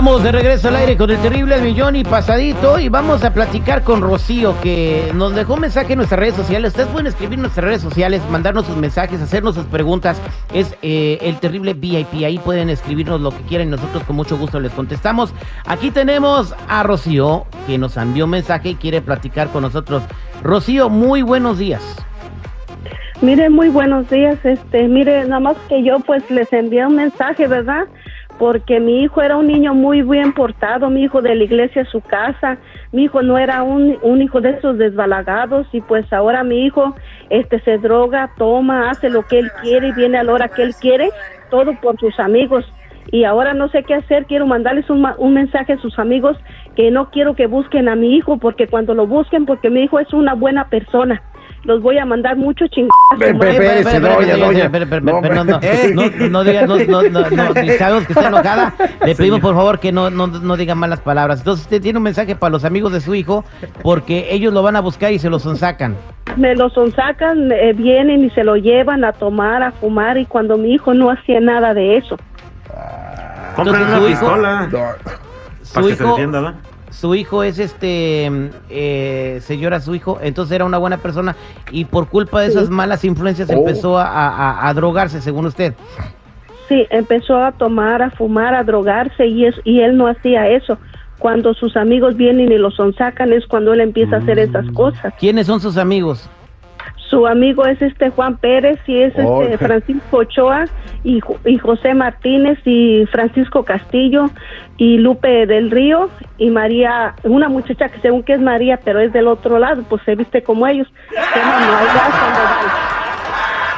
Estamos de regreso al aire con el terrible millón y pasadito y vamos a platicar con Rocío que nos dejó un mensaje en nuestras redes sociales. Ustedes pueden escribir nuestras redes sociales, mandarnos sus mensajes, hacernos sus preguntas. Es eh, el terrible VIP. Ahí pueden escribirnos lo que quieran y nosotros con mucho gusto les contestamos. Aquí tenemos a Rocío que nos envió un mensaje y quiere platicar con nosotros. Rocío, muy buenos días. Mire, muy buenos días. Este, mire, nada más que yo pues les envié un mensaje, ¿verdad? Porque mi hijo era un niño muy bien portado, mi hijo de la iglesia a su casa, mi hijo no era un, un hijo de esos desbalagados y pues ahora mi hijo este se droga, toma, hace lo que él quiere y viene a la hora que él quiere, todo por sus amigos. Y ahora no sé qué hacer, quiero mandarles un, un mensaje a sus amigos que no quiero que busquen a mi hijo porque cuando lo busquen, porque mi hijo es una buena persona los voy a mandar mucho chingados. No digas, no, no, no, no, sabemos que está enojada. Le pedimos por favor que no, no, no diga malas palabras. Entonces usted tiene un mensaje para los amigos de su hijo porque ellos lo van a buscar y se lo sonsacan. Me lo sonsacan, eh, vienen y se lo llevan a tomar, a fumar y cuando mi hijo no hacía nada de eso. Compren una pistola. Para que se defienda, ¿no? Su hijo es este, eh, señora, su hijo, entonces era una buena persona y por culpa de esas malas influencias oh. empezó a, drogarse, según usted. Sí, empezó a tomar, a fumar, a drogarse y, es, y él no hacía eso. Cuando sus amigos vienen y lo sonsacan es cuando él empieza a hacer esas mm. cosas. ¿Quiénes son sus amigos? Su amigo es este Juan Pérez y es este Francisco Ochoa y, y, José Martínez y Francisco Castillo y Lupe del Río y María, una muchacha que según que es María, pero es del otro lado, pues se viste como ellos.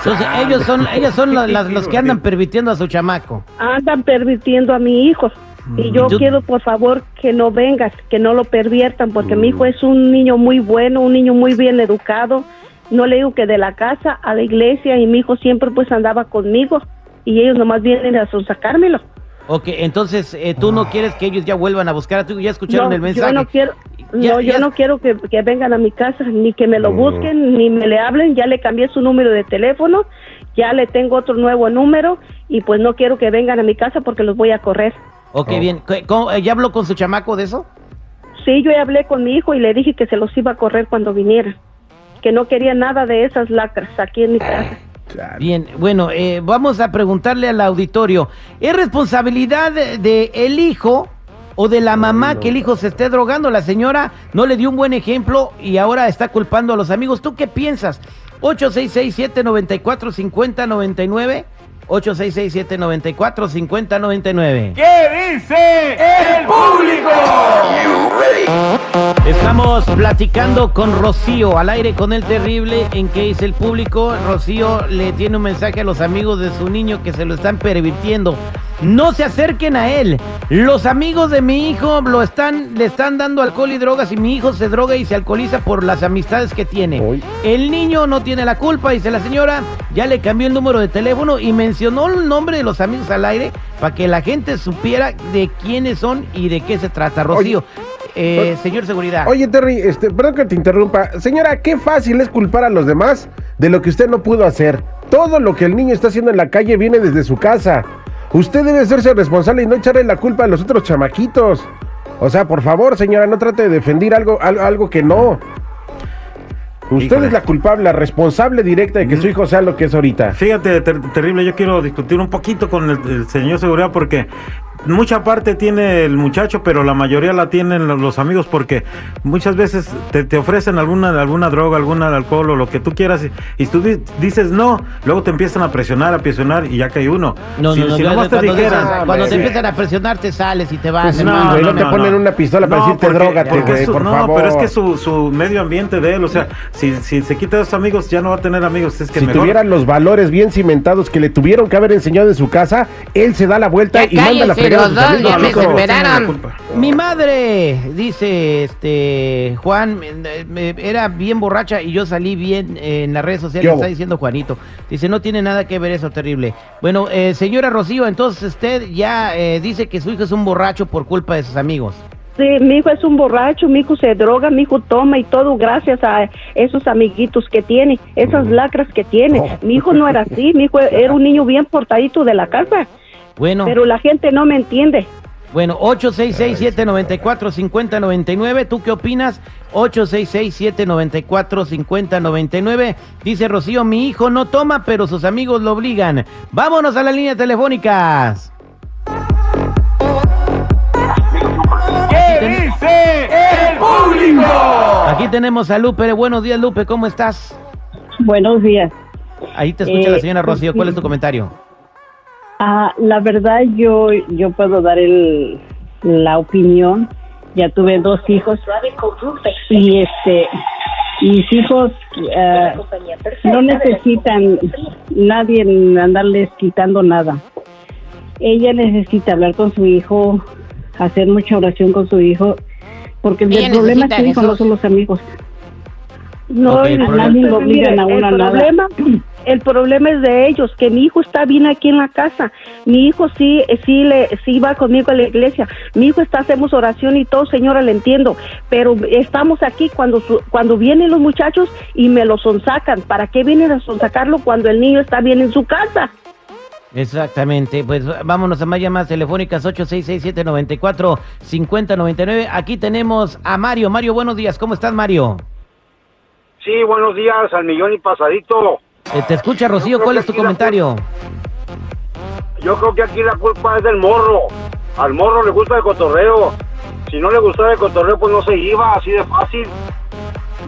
Entonces, ellos son, ellos son los que andan permitiendo a su chamaco. Andan permitiendo a mi hijo. Y yo, quiero, por favor, que no vengas, que no lo perviertan, porque mi hijo es un niño muy bueno, un niño muy bien educado no le digo que de la casa a la iglesia y mi hijo siempre pues andaba conmigo y ellos nomás vienen a sacármelo. Ok, entonces eh, tú no quieres que ellos ya vuelvan a buscar a tu ya escucharon el mensaje. Yo no quiero, no, yo no quiero que, vengan a mi casa, ni que me lo busquen, ni me le hablen, ya le cambié su número de teléfono, ya le tengo otro nuevo número y pues no quiero que vengan a mi casa porque los voy a correr. Ok, oh. bien, eh, ¿ya habló con su chamaco de eso? Sí, yo ya hablé con mi hijo y le dije que se los iba a correr cuando viniera que no quería nada de esas lacras aquí en mi casa. Bien, bueno, eh, vamos a preguntarle al auditorio, ¿es responsabilidad de, el hijo o de la mamá que el hijo se esté drogando? La señora no le dio un buen ejemplo y ahora está culpando a los amigos. ¿Tú qué piensas? 866-794-5099. 866-794-5099. ¿Qué dice el público? Estamos platicando con Rocío al aire con el terrible en que dice el público. Rocío le tiene un mensaje a los amigos de su niño que se lo están pervirtiendo. No se acerquen a él. Los amigos de mi hijo lo están, le están dando alcohol y drogas y mi hijo se droga y se alcoholiza por las amistades que tiene. El niño no tiene la culpa, dice la señora. Ya le cambió el número de teléfono y mencionó el nombre de los amigos al aire para que la gente supiera de quiénes son y de qué se trata. Rocío, eh, señor seguridad. Oye, Terry, este, perdón que te interrumpa. Señora, qué fácil es culpar a los demás de lo que usted no pudo hacer. Todo lo que el niño está haciendo en la calle viene desde su casa. Usted debe hacerse responsable y no echarle la culpa a los otros chamaquitos. O sea, por favor, señora, no trate de defender algo, algo, que no. Usted es la culpable, la responsable directa de que su hijo sea lo que es ahorita. Fíjate, terrible, yo quiero discutir un poquito con el señor seguridad porque mucha parte tiene el muchacho, pero la mayoría la tienen los amigos porque muchas veces te, ofrecen alguna, alguna droga, alguna alcohol o lo que tú quieras y, tú dices no, luego te empiezan a presionar, a presionar y ya que hay uno. No, no, no, cuando, te cuando te empiezan a presionar te sales y te vas. Pues no, no, te ponen una pistola para decirte droga, por no, pero es que su, su medio ambiente de él, o sea, si, si se quita de sus amigos ya no va a tener amigos. Es que si tuvieran los valores bien cimentados que le tuvieron que haber enseñado en su casa, él se da la vuelta y manda la mi madre, dice este Juan, era bien borracha y yo salí bien en las redes sociales, está diciendo Juanito. Dice, no tiene nada que ver eso terrible. Bueno, eh, señora Rocío, entonces usted ya eh, dice que su hijo es un borracho por culpa de sus amigos. Sí, mi hijo es un borracho, mi hijo se droga, mi hijo toma y todo gracias a esos amiguitos que tiene, esas lacras que tiene. Mi hijo no era así, mi hijo era un niño bien portadito de la casa. Bueno. Pero la gente no me entiende. Bueno, 866-794-5099. ¿Tú qué opinas? 866-794-5099. Dice Rocío, mi hijo no toma, pero sus amigos lo obligan. Vámonos a las líneas telefónicas. ¿Qué dice el público? Aquí tenemos a Lupe. Buenos días, Lupe. ¿Cómo estás? Buenos días. Ahí te escucha Eh, la señora Rocío. ¿Cuál es tu comentario? Ah, la verdad yo yo puedo dar el la opinión. Ya tuve dos hijos y este mis hijos eh, no necesitan nadie andarles quitando nada. Ella necesita hablar con su hijo, hacer mucha oración con su hijo, porque el problema es su hijo, no son los amigos. No, Ok, el y problema- nadie lo obligan a el nada. problema, el problema es de ellos, que mi hijo está bien aquí en la casa. Mi hijo sí, eh, sí le, sí va conmigo a la iglesia. Mi hijo está, hacemos oración y todo, señora, le entiendo. Pero estamos aquí cuando su- cuando vienen los muchachos y me lo sonsacan. ¿Para qué vienen a sonsacarlo cuando el niño está bien en su casa? Exactamente, pues vámonos a más llamadas telefónicas 866-794-5099. Aquí tenemos a Mario. Mario, buenos días. ¿Cómo estás, Mario? Sí, buenos días, al millón y pasadito. Eh, te escucha Rocío. ¿Cuál es tu comentario? Yo creo que aquí la culpa es del morro. Al morro le gusta el cotorreo. Si no le gustaba el cotorreo, pues no se iba, así de fácil.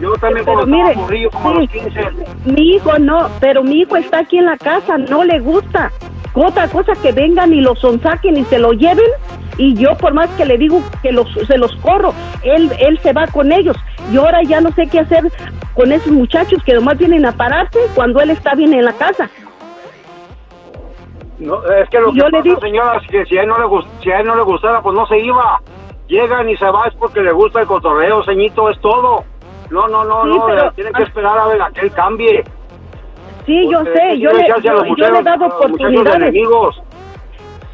Yo también Pero mire, morrillo, como sí. los 15. Mi hijo no, pero mi hijo está aquí en la casa, no le gusta. Otra cosa que vengan y lo sonsaquen y se lo lleven y yo por más que le digo que los, se los corro, él, él se va con ellos. Y ahora ya no sé qué hacer con esos muchachos que nomás vienen a pararse cuando él está bien en la casa. No, es que lo que Yo le pasa, digo- señora, es que si a, él no le gust- si a él no le gustara, pues no se iba. Llegan y se va, es porque le gusta el cotorreo, ceñito, es todo. No, no, no, Sí, no, pero- tienen que esperar a ver a que él cambie. Sí, yo Porque sé, es yo le, echarse a los yo, yo le he dado oportunidades. enemigos.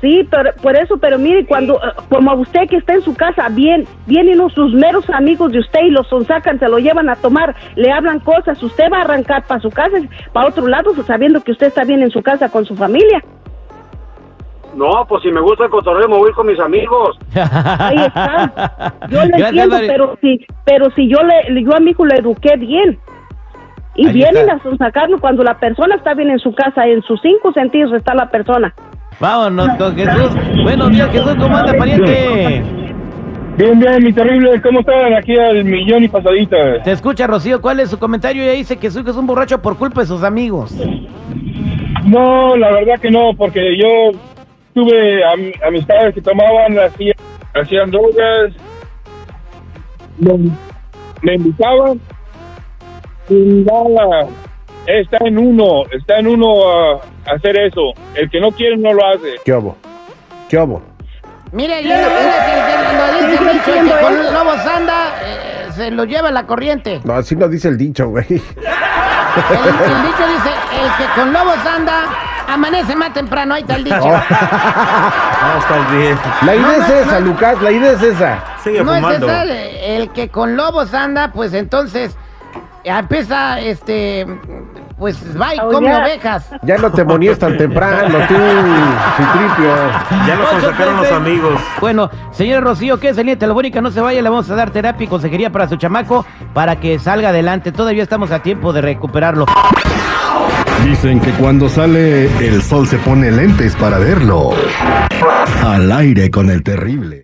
Sí, pero por eso, pero mire, cuando, eh, como usted que está en su casa, bien, vienen sus meros amigos de usted y los sonsacan, se lo llevan a tomar, le hablan cosas, usted va a arrancar para su casa, para otro lado, sabiendo que usted está bien en su casa con su familia. No, pues si me gusta el cotorreo, me voy a con mis amigos. Ahí está. Yo lo Gracias, entiendo, pero si, pero si yo le, yo a mi hijo lo eduqué bien. Y Ahí vienen está. a sonsacarlo cuando la persona está bien en su casa, en sus cinco sentidos está la persona. Vámonos con Jesús. Buenos días, Jesús. ¿Cómo anda, pariente? Bien, bien, mi terrible, ¿cómo están? Aquí al millón y pasadita. Te escucha Rocío. ¿Cuál es su comentario? Ella dice que hijo es un borracho por culpa de sus amigos. No, la verdad que no, porque yo tuve am- amistades que tomaban, hacían, hacían drogas, me, me invitaban y nada, está en uno, está en uno a hacer eso. El que no quiere no lo hace. ¿Qué obo? ¿Qué obo? Mire, yo lo que que lo dice el yo dicho, que con eso. lobos anda, eh, se lo lleva la corriente. No, así no dice el dicho, güey. El, el dicho dice, el que con lobos anda, amanece más temprano, ahí está el dicho. No, estás bien. La idea No, es no, esa, no. Lucas, la idea es esa. Sigue No es esa, el, el que con lobos anda, pues entonces empieza, este, pues va y come ovejas. Ya no te monías tan temprano, tú, Citripio. Ya lo sacaron los amigos. Bueno, señora Rocío, que es en línea telefónica, no se vaya, le vamos a dar terapia y consejería para su chamaco para que salga adelante. Todavía estamos a tiempo de recuperarlo. Dicen que cuando sale el sol se pone lentes para verlo. Al aire con el terrible.